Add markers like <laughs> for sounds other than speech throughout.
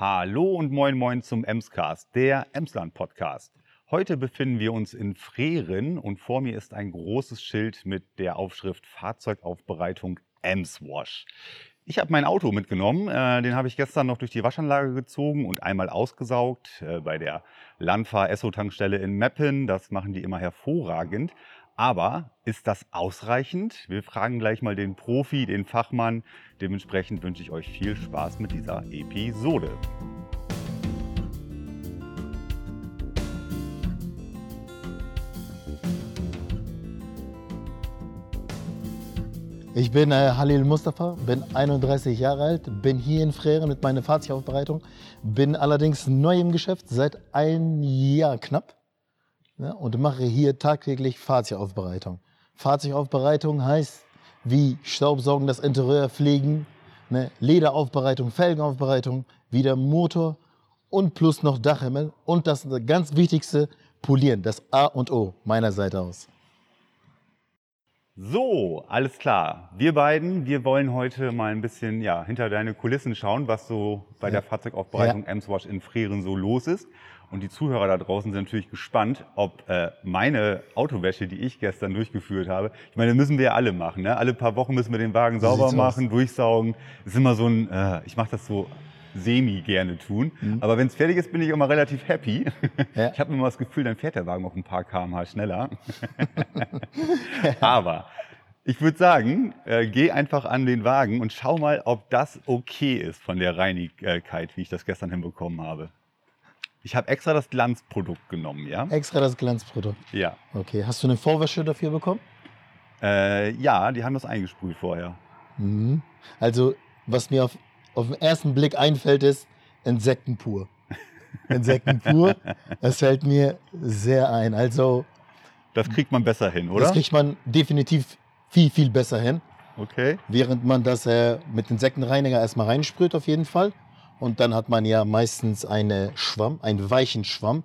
Hallo und moin moin zum Emscast, der Emsland Podcast. Heute befinden wir uns in Frehren und vor mir ist ein großes Schild mit der Aufschrift Fahrzeugaufbereitung Emswash. Ich habe mein Auto mitgenommen, äh, den habe ich gestern noch durch die Waschanlage gezogen und einmal ausgesaugt äh, bei der Landfahr Esso Tankstelle in Meppen. Das machen die immer hervorragend. Aber ist das ausreichend? Wir fragen gleich mal den Profi, den Fachmann. Dementsprechend wünsche ich euch viel Spaß mit dieser Episode. Ich bin äh, Halil Mustafa, bin 31 Jahre alt, bin hier in Frere mit meiner Fahrzeugaufbereitung, bin allerdings neu im Geschäft, seit ein Jahr knapp ja, und mache hier tagtäglich Fahrzeugaufbereitung. Fahrzeugaufbereitung heißt wie Staubsaugen, das Interieur pflegen, ne, Lederaufbereitung, Felgenaufbereitung, wieder Motor und plus noch Dachhimmel und das ganz Wichtigste, Polieren, das A und O meiner Seite aus. So, alles klar. Wir beiden, wir wollen heute mal ein bisschen ja, hinter deine Kulissen schauen, was so bei ja. der Fahrzeugaufbereitung ja. Emswash in Freeren so los ist. Und die Zuhörer da draußen sind natürlich gespannt, ob äh, meine Autowäsche, die ich gestern durchgeführt habe, ich meine, müssen wir ja alle machen. Ne? Alle paar Wochen müssen wir den Wagen sauber machen, aus. durchsaugen. Das ist immer so ein, äh, ich mache das so semi gerne tun. Mhm. Aber wenn es fertig ist, bin ich immer relativ happy. <laughs> Ja. Ich habe immer das Gefühl, dann fährt der Wagen auch ein paar kmh schneller. <laughs> Aber ich würde sagen, äh, geh einfach an den Wagen und schau mal, ob das okay ist von der Reinigkeit, wie ich das gestern hinbekommen habe. Ich habe extra das Glanzprodukt genommen, ja? Extra das Glanzprodukt? Ja. Okay. Hast du eine Vorwäsche dafür bekommen? Äh, ja, die haben das eingesprüht vorher. Mhm. Also, was mir auf, auf den ersten Blick einfällt, ist Insekten pur. Insekten pur. <laughs> das fällt mir sehr ein. Also. Das kriegt man besser hin, oder? Das kriegt man definitiv viel, viel besser hin. Okay. Während man das äh, mit Insektenreiniger erstmal reinsprüht, auf jeden Fall. Und dann hat man ja meistens einen Schwamm, einen weichen Schwamm.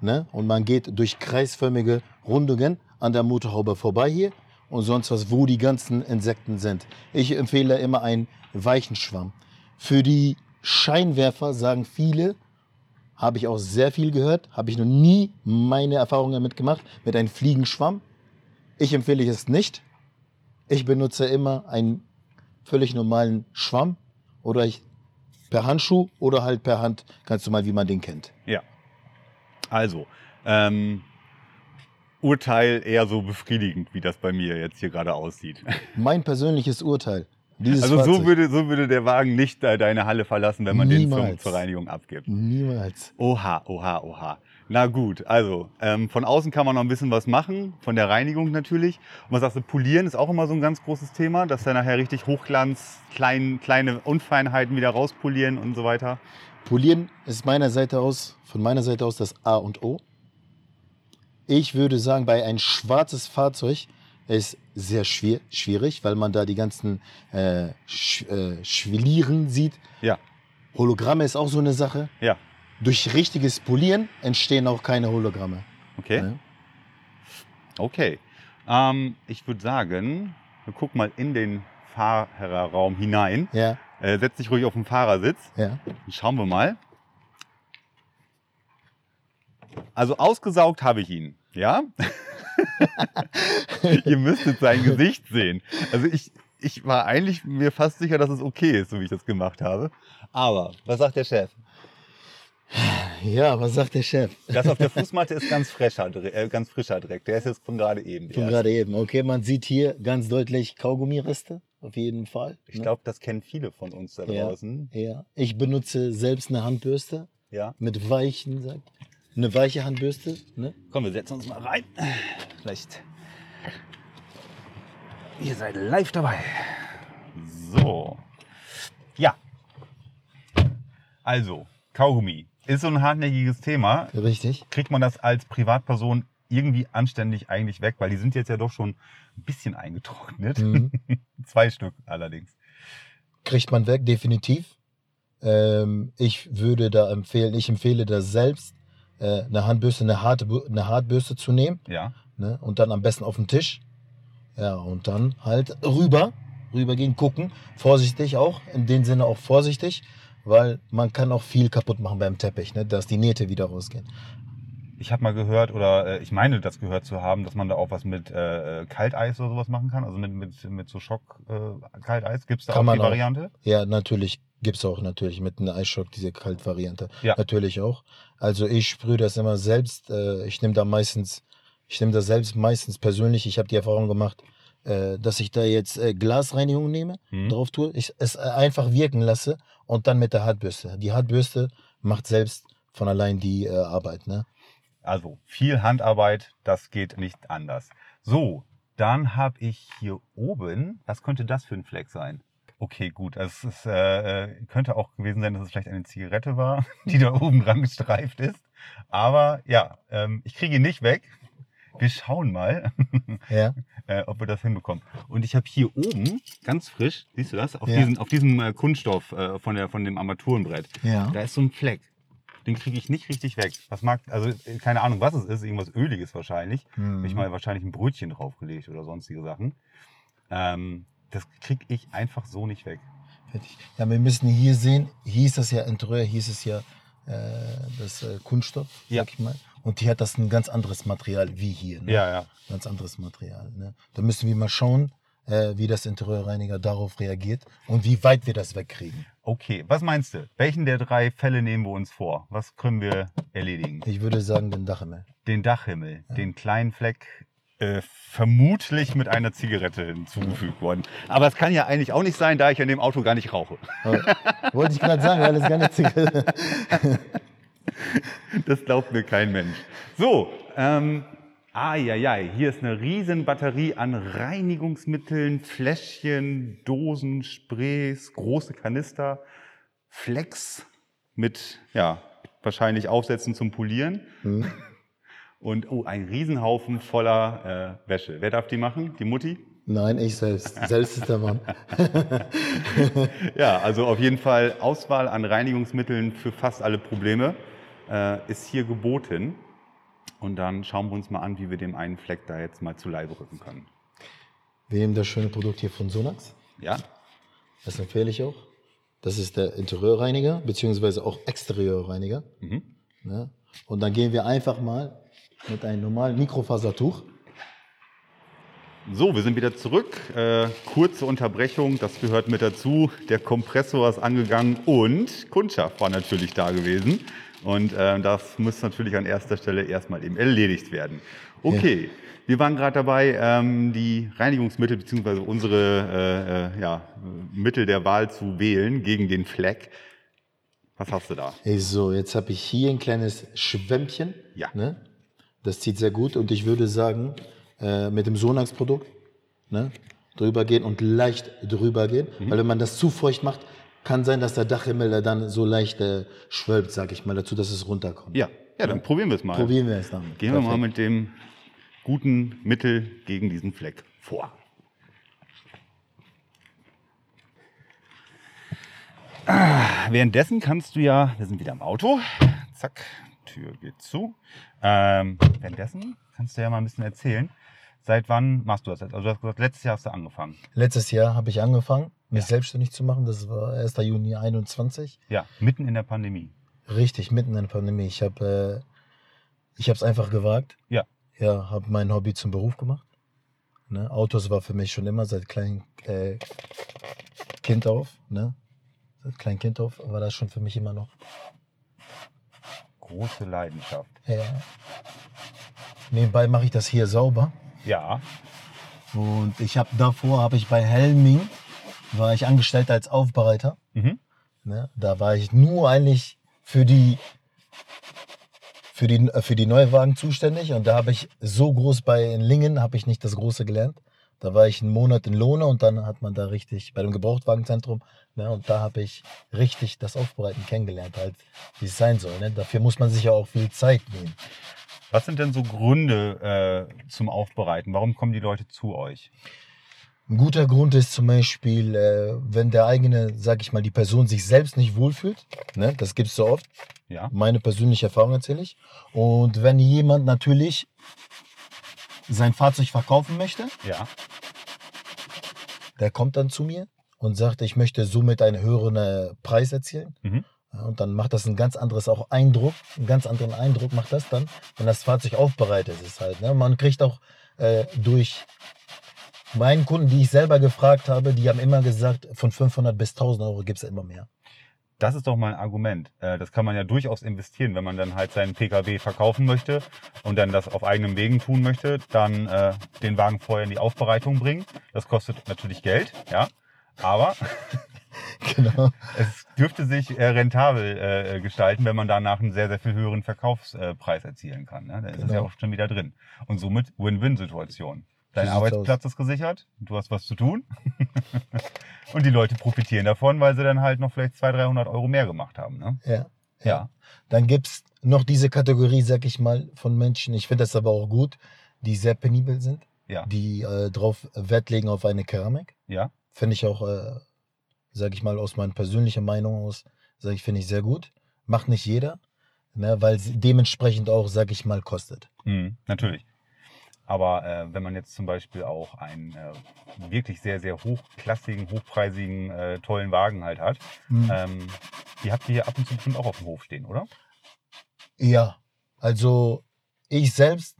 Ne? Und man geht durch kreisförmige Rundungen an der Motorhaube vorbei hier und sonst was, wo die ganzen Insekten sind. Ich empfehle immer einen weichen Schwamm. Für die Scheinwerfer sagen viele, habe ich auch sehr viel gehört, habe ich noch nie meine Erfahrungen damit gemacht, mit einem Fliegenschwamm. Ich empfehle es nicht. Ich benutze immer einen völlig normalen Schwamm oder ich Per Handschuh oder halt per Hand, ganz normal, wie man den kennt. Ja. Also, ähm, Urteil eher so befriedigend, wie das bei mir jetzt hier gerade aussieht. <laughs> Mein persönliches Urteil. also so würde, so würde der Wagen nicht deine Halle verlassen, wenn man Niemals. den zum, zur Reinigung abgibt. Niemals. Oha, oha, oha. Na gut, also ähm, von außen kann man noch ein bisschen was machen, von der Reinigung natürlich. Und was sagst du, polieren ist auch immer so ein ganz großes Thema, dass er nachher richtig Hochglanz, klein, kleine Unfeinheiten wieder rauspolieren und so weiter. Polieren ist meiner Seite aus, von meiner Seite aus das A und O. Ich würde sagen, bei ein schwarzes Fahrzeug ist sehr schwer, schwierig, weil man da die ganzen äh, Sch, äh, Schwelieren sieht. Ja. Hologramme ist auch so eine Sache. Ja. Durch richtiges Polieren entstehen auch keine Hologramme. Okay. Ja. Okay. Ähm, ich würde sagen, wir gucken mal in den Fahrerraum hinein. Ja. Äh, setz dich ruhig auf den Fahrersitz. Ja. Schauen wir mal. Also ausgesaugt habe ich ihn, ja? <laughs> Ihr müsstet sein Gesicht sehen. Also ich, ich war eigentlich mir fast sicher, dass es okay ist, so wie ich das gemacht habe. Aber was sagt der Chef? Ja, was sagt der Chef? Das auf der Fußmatte ist ganz frischer, äh, ganz frischer Dreck. Der ist jetzt von gerade eben. Von gerade eben. Okay, man sieht hier ganz deutlich Kaugummireste. Auf jeden Fall. Ich ne? glaube, das kennen viele von uns da draußen. Ja, ja. Ich benutze selbst eine Handbürste. Ja. Mit weichen, sagt. Eine weiche Handbürste. Ne? Komm, wir setzen uns mal rein. Vielleicht. Ihr seid live dabei. So. Ja. Also, Kaugummi ist so ein hartnäckiges Thema. Richtig. Kriegt man das als Privatperson irgendwie anständig eigentlich weg, weil die sind jetzt ja doch schon ein bisschen eingetrocknet. Mhm. <laughs> Zwei Stück allerdings. Kriegt man weg, definitiv. Ähm, ich würde da empfehlen, ich empfehle da selbst, äh, eine Handbürste, eine, harte, eine Hartbürste zu nehmen. Ja. Ne, und dann am besten auf den Tisch. Ja, und dann halt rüber, rübergehen, gucken. Vorsichtig auch, in dem Sinne auch vorsichtig weil man kann auch viel kaputt machen beim Teppich, ne? dass die Nähte wieder rausgehen. Ich habe mal gehört, oder äh, ich meine, das gehört zu haben, dass man da auch was mit äh, Kalteis oder sowas machen kann. Also mit, mit, mit so Schock-Kalteis. Gibt es da Kann auch die auch. Variante? Ja, natürlich gibt's auch natürlich mit einem Eisschock diese Kaltvariante. Ja. Natürlich auch. Also ich sprühe das immer selbst. Äh, ich nehme da meistens, ich nehme das selbst meistens persönlich. Ich habe die Erfahrung gemacht, äh, dass ich da jetzt äh, Glasreinigung nehme, Mhm. drauf tue, ich es äh, einfach wirken lasse und dann mit der Hartbürste. Die Hartbürste macht selbst von allein die äh, Arbeit. Ne? Also viel Handarbeit, das geht nicht anders. So, dann habe ich hier oben, was könnte das für ein Fleck sein? Okay, gut. Also es ist, äh, könnte auch gewesen sein, dass es vielleicht eine Zigarette war, <laughs> die da oben dran gestreift ist. Aber ja, ähm, ich kriege ihn nicht weg. Wir schauen mal, <laughs> Ja. äh, ob wir das hinbekommen. Und ich habe hier oben, ganz frisch, siehst du das? Auf, Ja. diesen, auf diesem äh, Kunststoff äh, von, der, von dem Armaturenbrett. Ja. Da ist so ein Fleck. Den kriege ich nicht richtig weg. Was mag, also äh, keine Ahnung, was es ist, irgendwas Öliges wahrscheinlich. Mhm. Ich mal wahrscheinlich ein Brötchen draufgelegt oder sonstige Sachen. Ähm, das kriege ich einfach so nicht weg. Ja, wir müssen hier sehen, hier ist das ja hier ist es ja äh, das äh, Kunststoff, Ja. sag ich mal. Und hier hat das ein ganz anderes Material wie hier. Ne? Ja, ja. Ganz anderes Material. Ne? Da müssen wir mal schauen, äh, wie das Interieurreiniger darauf reagiert und wie weit wir das wegkriegen. Okay, was meinst du? Welchen der drei Fälle nehmen wir uns vor? Was können wir erledigen? Ich würde sagen, den Dachhimmel. Den Dachhimmel, den kleinen Fleck, äh, vermutlich mit einer Zigarette hinzugefügt worden. Aber es kann ja eigentlich auch nicht sein, da ich an dem Auto gar nicht rauche. Aber, wollte ich gerade sagen, weil es gar nicht <laughs> <laughs> Das glaubt mir kein Mensch. So, ähm, ai, hier ist eine riesen Batterie an Reinigungsmitteln, Fläschchen, Dosen, Sprays, große Kanister, Flex mit, ja, wahrscheinlich Aufsätzen zum Polieren. <laughs> Und oh, ein Riesenhaufen voller äh, Wäsche. Wer darf die machen? Die Mutti? Nein, ich selbst. <laughs> Selbst ist der Mann. Ja, also auf jeden Fall Auswahl an Reinigungsmitteln für fast alle Probleme äh, ist hier geboten. Und dann schauen wir uns mal an, wie wir dem einen Fleck da jetzt mal zu Leibe rücken können. Wir nehmen das schöne Produkt hier von Sonax. Ja? Das empfehle ich auch. Das ist der Interieurreiniger, beziehungsweise auch Exterieurreiniger. Mhm. Ne? Und dann gehen wir einfach mal mit einem normalen Mikrofasertuch. So, wir sind wieder zurück. Äh, kurze Unterbrechung, das gehört mit dazu. Der Kompressor ist angegangen und Kundschaft war natürlich da gewesen. Und äh, das muss natürlich an erster Stelle erstmal eben erledigt werden. Okay, wir waren gerade dabei, ähm, die Reinigungsmittel bzw. unsere äh, äh, ja, Mittel der Wahl zu wählen gegen den Fleck. Was hast du da? So, jetzt habe ich hier ein kleines Schwämmchen. Ja. Ne? Das zieht sehr gut und ich würde sagen, äh, mit dem Sonax-Produkt ne, drüber gehen und leicht drüber gehen. Mhm. Weil wenn man das zu feucht macht, kann sein, dass der Dachhimmel da dann so leicht äh, schwölbt, sag ich mal, dazu, dass es runterkommt. Ja, ja, dann probieren wir es mal. Probieren wir es dann. Gehen wir mal mit dem guten Mittel gegen diesen Fleck vor. Ah, Währenddessen kannst du ja, wir sind wieder im Auto, zack, Tür geht zu. Ähm, währenddessen kannst du ja mal ein bisschen erzählen, seit wann machst du das jetzt? Also du hast gesagt, letztes Jahr hast du angefangen. Letztes Jahr habe ich angefangen, mich selbstständig zu machen. Das war 1. Juni 21. Ja, mitten in der Pandemie. Richtig, mitten in der Pandemie. Ich habe äh, ich habe es einfach gewagt. Ja. Ja, habe mein Hobby zum Beruf gemacht. Ne? Autos war für mich schon immer seit klein äh, Kind auf. Ne? Seit klein Kind auf war das schon für mich immer noch. Große Leidenschaft. Ja. Nebenbei mache ich das hier sauber. Ja, Und ich habe davor habe ich bei Helming war ich angestellt als Aufbereiter. mhm. Ne? Da war ich nur eigentlich für die, für die, für die Neuwagen zuständig. Und da habe ich so groß bei in Lingen, habe ich nicht das Große gelernt. Da war ich einen Monat in Lohne und dann hat man da richtig bei dem Gebrauchtwagenzentrum. Ne? Und da habe ich richtig das Aufbereiten kennengelernt, halt, wie es sein soll. Ne? Dafür muss man sich ja auch viel Zeit nehmen. Was sind denn so Gründe äh, zum Aufbereiten? Warum kommen die Leute zu euch? Ein guter Grund ist zum Beispiel, äh, wenn der eigene, sag ich mal, die Person sich selbst nicht wohlfühlt. Ne? Das gibt es so oft. Ja, Meine persönliche Erfahrung erzähle ich. Und wenn jemand natürlich sein Fahrzeug verkaufen möchte, ja. der kommt dann zu mir und sagt, ich möchte somit einen höheren äh, Preis erzielen. Mhm. Und dann macht das ein ganz anderes auch Eindruck, einen ganz anderen Eindruck macht das dann, wenn das Fahrzeug aufbereitet ist halt. Ne? Man kriegt auch äh, durch meinen Kunden, die ich selber gefragt habe, die haben immer gesagt, von 500 bis 1000 Euro gibt es immer mehr. Das ist doch mal ein Argument. Äh, Das kann man ja durchaus investieren, wenn man dann halt seinen Pkw verkaufen möchte und dann das auf eigenem Wegen tun möchte, dann äh, den Wagen vorher in die Aufbereitung bringen. Das kostet natürlich Geld, ja. Aber <laughs> <laughs> Genau. es dürfte sich äh, rentabel äh, gestalten, wenn man danach einen sehr, sehr viel höheren Verkaufspreis erzielen kann. Ne? Dann ist es ja Genau. auch schon wieder drin. Und somit Win-Win-Situation. Dein Arbeitsplatz ist gesichert, du hast was zu tun <laughs> und die Leute profitieren davon, weil sie dann halt noch vielleicht 200, 300 Euro mehr gemacht haben. Ne? Ja. Ja. Dann gibt es noch diese Kategorie, sag ich mal, von Menschen, ich finde das aber auch gut, die sehr penibel sind, Ja. die äh, drauf Wert legen auf eine Keramik. Ja. Finde ich auch, äh, sag ich mal, aus meiner persönlichen Meinung aus, sage ich, finde ich sehr gut. Macht nicht jeder, ne, weil sie dementsprechend auch, sag ich mal, kostet. Mhm, natürlich. Aber äh, wenn man jetzt zum Beispiel auch einen äh, wirklich sehr, sehr hochklassigen, hochpreisigen, äh, tollen Wagen halt hat, Mhm. ähm, die habt ihr hier ab und zu bestimmt auch auf dem Hof stehen, oder? Ja, also ich selbst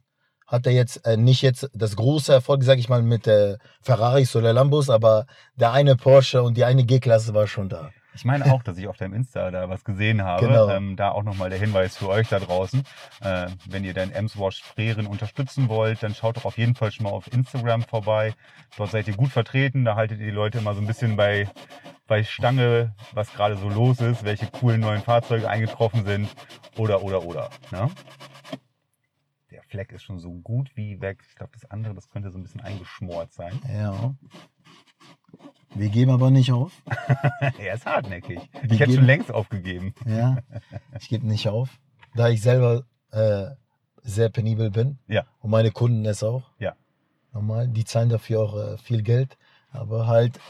hatte jetzt äh, nicht jetzt das große Erfolg, sag ich mal, mit äh, Ferraris oder Lambos, aber der eine Porsche und die eine G-Klasse war schon da. Ich meine auch, dass ich auf deinem Insta da was gesehen habe. Genau. Ähm, da auch nochmal der Hinweis für euch da draußen. Äh, wenn ihr den Emswash Freeren unterstützen wollt, dann schaut doch auf jeden Fall schon mal auf Instagram vorbei. Dort seid ihr gut vertreten. Da haltet ihr die Leute immer so ein bisschen bei, bei Stange, was gerade so los ist, welche coolen neuen Fahrzeuge eingetroffen sind. Oder, oder, oder. Ne? Fleck ist schon so gut wie weg. Ich glaube, das andere, das könnte so ein bisschen eingeschmort sein. Ja. Wir geben aber nicht auf. <laughs> er ist hartnäckig. Wir Ich hätte schon längst aufgegeben. Ja. Ich gebe nicht auf. Da ich selber äh, sehr penibel bin. Ja. Und meine Kunden es auch. Ja. Normal. Die zahlen dafür auch äh, viel Geld. Aber halt,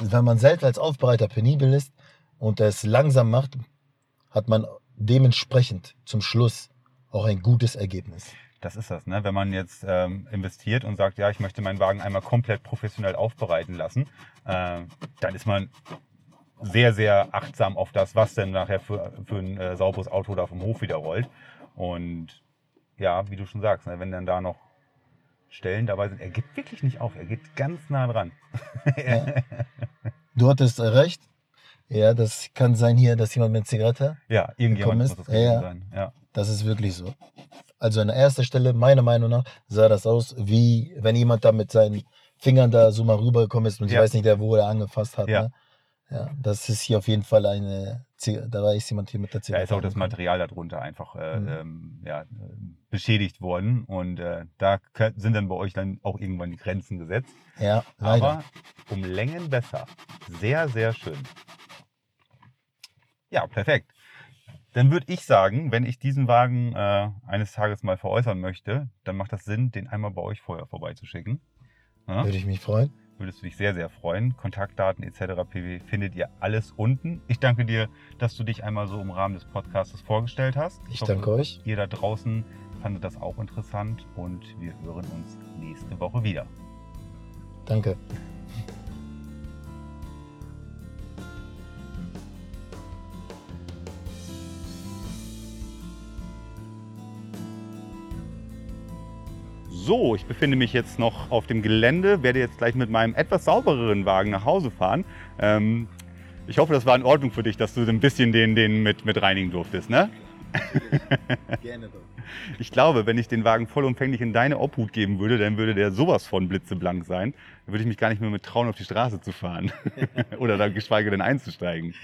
wenn man selbst als Aufbereiter penibel ist und es langsam macht, hat man dementsprechend zum Schluss auch ein gutes Ergebnis. Das ist das, ne? Wenn man jetzt ähm, investiert und sagt, ja, ich möchte meinen Wagen einmal komplett professionell aufbereiten lassen, äh, dann ist man sehr, sehr achtsam auf das, was denn nachher für, für ein äh, sauberes Auto da vom Hof wieder rollt. Und ja, wie du schon sagst, ne, wenn dann da noch Stellen dabei sind, er geht wirklich nicht auf, er geht ganz nah dran. Ja. Du hattest äh, recht. Ja, das kann sein hier, dass jemand mit Zigarette. Ja, irgendjemand Gekommen muss ist? das Ja. sein. Ja. Das ist wirklich so. Also an erster Stelle, meiner Meinung nach, sah das aus, wie wenn jemand da mit seinen Fingern da so mal rübergekommen ist und ich Ja. weiß nicht, der, wo er angefasst hat. Ja. Ne? ja, das ist hier auf jeden Fall eine, Zig- da war ist jemand hier mit der Da Zigarette. ist auch das. Material darunter einfach äh, Mhm. ähm, ja, beschädigt worden. Und äh, da sind dann bei euch dann auch irgendwann die Grenzen gesetzt. Ja, leider. Aber um Längen besser. Sehr, sehr schön. Ja, perfekt. Dann würde ich sagen, wenn ich diesen Wagen äh, eines Tages mal veräußern möchte, dann macht das Sinn, den einmal bei euch vorher vorbeizuschicken. Ja? Würde ich mich freuen. Würdest du dich sehr, sehr freuen. Kontaktdaten etc. pp. findet ihr alles unten. Ich danke dir, dass du dich einmal so im Rahmen des Podcasts vorgestellt hast. Ich hoffe, danke euch. Ihr da draußen fandet das auch interessant und wir hören uns nächste Woche wieder. Danke. So, ich befinde mich jetzt noch auf dem Gelände, werde jetzt gleich mit meinem etwas saubereren Wagen nach Hause fahren. Ähm, ich hoffe, das war in Ordnung für dich, dass du ein bisschen den, den mit, mit reinigen durftest, ne? Gerne doch. <laughs> Ich glaube, wenn ich den Wagen vollumfänglich in deine Obhut geben würde, dann würde der sowas von blitzeblank sein. Dann würde ich mich gar nicht mehr mit trauen, auf die Straße zu fahren. <laughs> Oder da geschweige denn einzusteigen.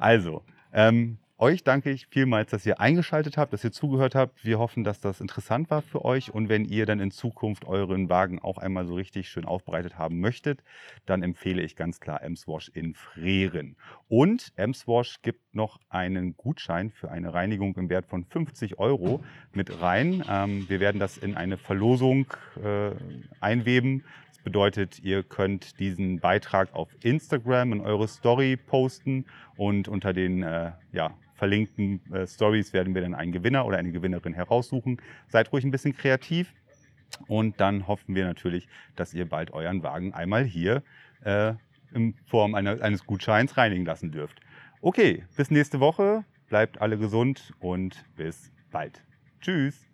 Also, ähm, euch danke ich vielmals, dass ihr eingeschaltet habt, dass ihr zugehört habt. Wir hoffen, dass das interessant war für euch. Und wenn ihr dann in Zukunft euren Wagen auch einmal so richtig schön aufbereitet haben möchtet, dann empfehle ich ganz klar Emswash in Freeren. Und Emswash gibt noch einen Gutschein für eine Reinigung im Wert von 50 Euro mit rein. Ähm, wir werden das in eine Verlosung äh, einweben. Das bedeutet, ihr könnt diesen Beitrag auf Instagram in eure Story posten und unter den äh, ja, verlinkten äh, Stories werden wir dann einen Gewinner oder eine Gewinnerin heraussuchen. Seid ruhig ein bisschen kreativ und dann hoffen wir natürlich, dass ihr bald euren Wagen einmal hier äh, in Form einer, eines Gutscheins reinigen lassen dürft. Okay, bis nächste Woche. Bleibt alle gesund und bis bald. Tschüss.